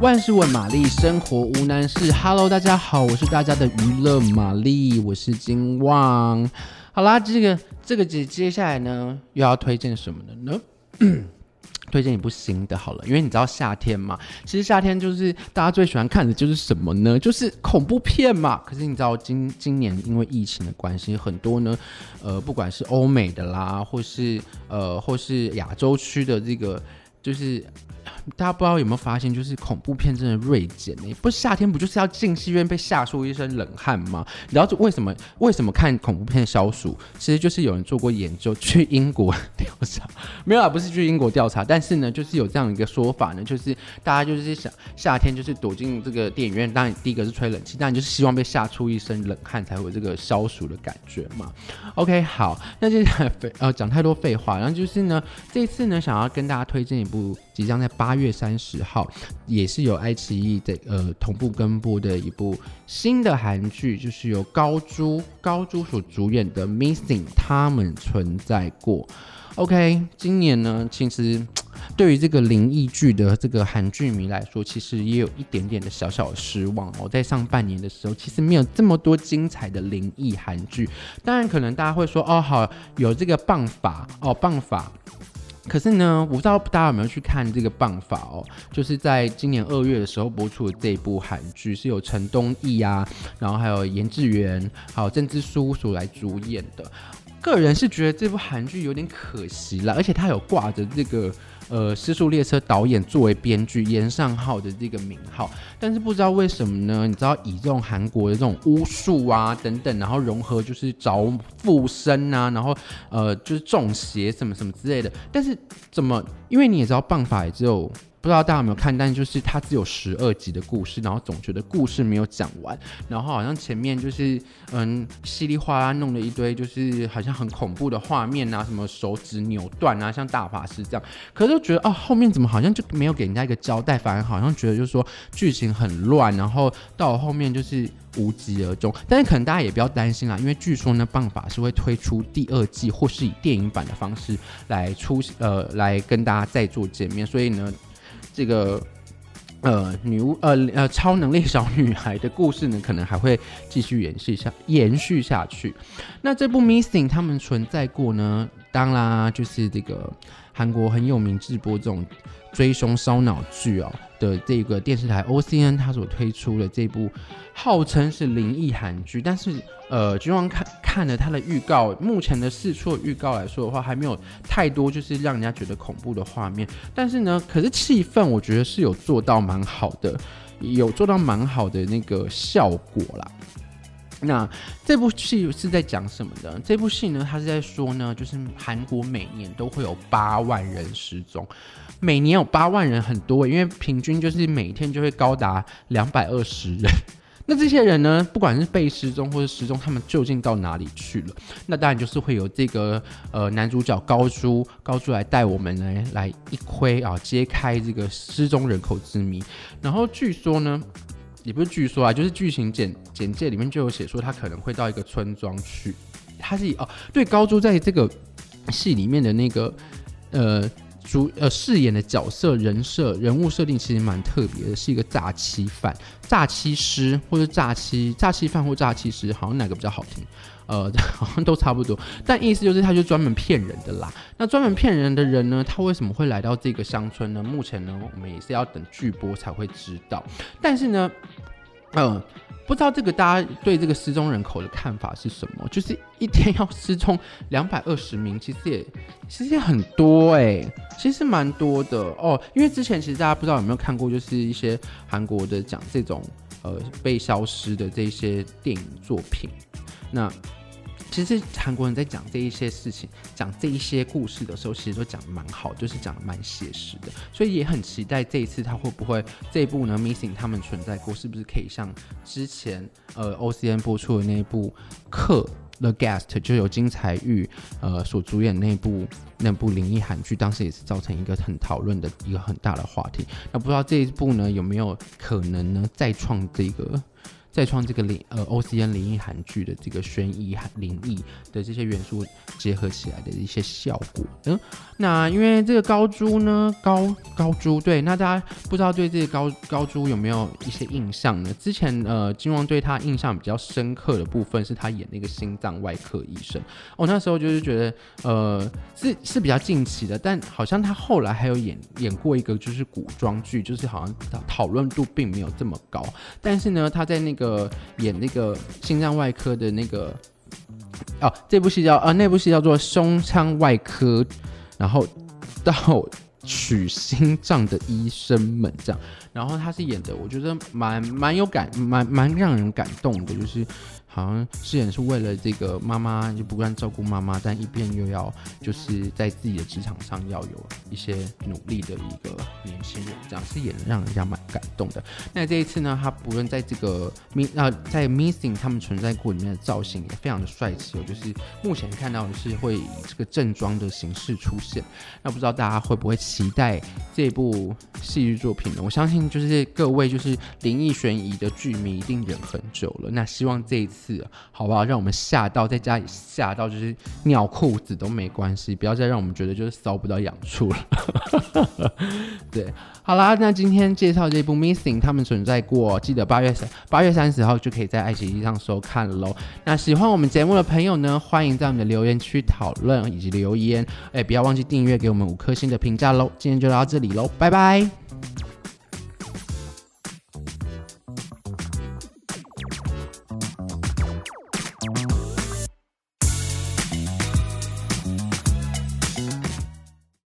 万事问玛丽，生活无难事。Hello，大家好，我是大家的娱乐玛丽，我是金旺。好啦，这个这个接接下来呢，又要推荐什么的呢？推荐一部新的好了，因为你知道夏天嘛，其实夏天就是大家最喜欢看的就是什么呢？就是恐怖片嘛。可是你知道今今年因为疫情的关系，很多呢，呃，不管是欧美的啦，或是呃，或是亚洲区的这个，就是。大家不知道有没有发现，就是恐怖片真的锐减呢？不夏天不就是要进戏院被吓出一身冷汗吗？你知道为什么？为什么看恐怖片消暑？其实就是有人做过研究，去英国调查，没有啊，不是去英国调查，但是呢，就是有这样一个说法呢，就是大家就是想夏天就是躲进这个电影院，当然第一个是吹冷气，当然就是希望被吓出一身冷汗才会有这个消暑的感觉嘛。OK，好，那接下来废呃讲太多废话，然后就是呢，这次呢想要跟大家推荐一部。即将在八月三十号，也是由爱奇艺的呃同步跟播的一部新的韩剧，就是由高珠高珠所主演的《Missing》，他们存在过。OK，今年呢，其实对于这个灵异剧的这个韩剧迷来说，其实也有一点点的小小的失望哦。在上半年的时候，其实没有这么多精彩的灵异韩剧。当然，可能大家会说，哦，好，有这个棒法哦，棒法。可是呢，我不知道大家有没有去看这个棒法哦，就是在今年二月的时候播出的这一部韩剧，是由陈东义啊，然后还有严志源，还有郑智书所来主演的。个人是觉得这部韩剧有点可惜了，而且它有挂着这个。呃，尸速列车导演作为编剧严尚浩的这个名号，但是不知道为什么呢？你知道以这种韩国的这种巫术啊等等，然后融合就是找附身啊，然后呃就是中邪什么什么之类的，但是怎么？因为你也知道，棒法也只有。不知道大家有没有看，但就是它只有十二集的故事，然后总觉得故事没有讲完，然后好像前面就是嗯稀里哗啦弄了一堆，就是好像很恐怖的画面啊，什么手指扭断啊，像大法师这样，可是觉得哦后面怎么好像就没有给人家一个交代，反而好像觉得就是说剧情很乱，然后到后面就是无疾而终。但是可能大家也不要担心啦，因为据说呢棒法是会推出第二季，或是以电影版的方式来出呃来跟大家再做见面，所以呢。这个呃女巫呃呃超能力小女孩的故事呢，可能还会继续延续下延续下去。那这部 Missing 他们存在过呢？当然就是这个韩国很有名直播这种追凶烧脑剧哦。的这个电视台 OCN，它所推出的这部号称是灵异韩剧，但是呃，君王看看了它的预告，目前的释出预告来说的话，还没有太多就是让人家觉得恐怖的画面。但是呢，可是气氛我觉得是有做到蛮好的，有做到蛮好的那个效果啦。那这部戏是在讲什么的？这部戏呢，它是在说呢，就是韩国每年都会有八万人失踪。每年有八万人，很多，因为平均就是每天就会高达两百二十人。那这些人呢，不管是被失踪或者失踪，他们究竟到哪里去了？那当然就是会有这个呃男主角高珠高珠来带我们来来一窥啊，揭开这个失踪人口之谜。然后据说呢，也不是据说啊，就是剧情简简介里面就有写说他可能会到一个村庄去。他是哦，对，高珠在这个戏里面的那个呃。主呃饰演的角色人设人物设定其实蛮特别的，是一个诈欺犯、诈欺师或者诈欺诈欺犯或诈欺师，好像哪个比较好听？呃，好像都差不多。但意思就是他就专门骗人的啦。那专门骗人的人呢，他为什么会来到这个乡村呢？目前呢，我们也是要等剧播才会知道。但是呢，嗯、不知道这个大家对这个失踪人口的看法是什么？就是一天要失踪两百二十名，其实也其实也很多哎、其实蛮多的哦。因为之前其实大家不知道有没有看过，就是一些韩国的讲这种呃被消失的这些电影作品，那。其实韩国人在讲这一些事情、讲这一些故事的时候，其实都讲得蛮好，就是讲得蛮写实的，所以也很期待这一次他会不会这一部呢？Missing 他们存在过，是不是可以像之前呃 OCN 播出的那一部《客 The Guest》，就有金彩玉呃所主演那部那部灵异韩剧，当时也是造成一个很讨论的一个很大的话题。那不知道这一部呢有没有可能呢再创这个？再创这个灵呃 OCN 灵异韩剧的这个悬疑灵异的这些元素结合起来的一些效果，嗯，那因为这个高珠呢高高珠，对，那大家不知道对这个高高珠有没有一些印象呢？之前呃，金旺对他印象比较深刻的部分是他演那个心脏外科医生。我、哦、那时候就是觉得呃是是比较近期的，但好像他后来还有演演过一个就是古装剧，就是好像讨论度并没有这么高。但是呢，他在那个演那个心脏外科的那个哦，这部戏叫呃那部戏叫做胸腔外科，然后到。取心脏的医生们这样，然后他是演的，我觉得蛮蛮有感，蛮蛮让人感动的，就是。好像饰演是为了这个妈妈，就不断照顾妈妈，但一边又要就是在自己的职场上要有一些努力的一个年轻人，这样是也能让人家蛮感动的。那这一次呢，他不论在这个 m 啊在 Missing 他们存在过里面的造型也非常的帅气哦，就是目前看到的是会以这个正装的形式出现。那不知道大家会不会期待这部戏剧作品呢？我相信就是各位就是灵异悬疑的剧迷一定忍很久了。那希望这一次。是，好不好？让我们吓到，在家里吓到，就是尿裤子都没关系，不要再让我们觉得就是搔不到痒处了。对，好啦，那今天介绍这部《Missing》，他们存在过，记得八月三八月三十号就可以在爱奇艺上收看喽。那喜欢我们节目的朋友呢，欢迎在我们的留言区讨论以及留言，哎，不要忘记订阅，给我们五颗星的评价喽。今天就到这里喽，拜拜。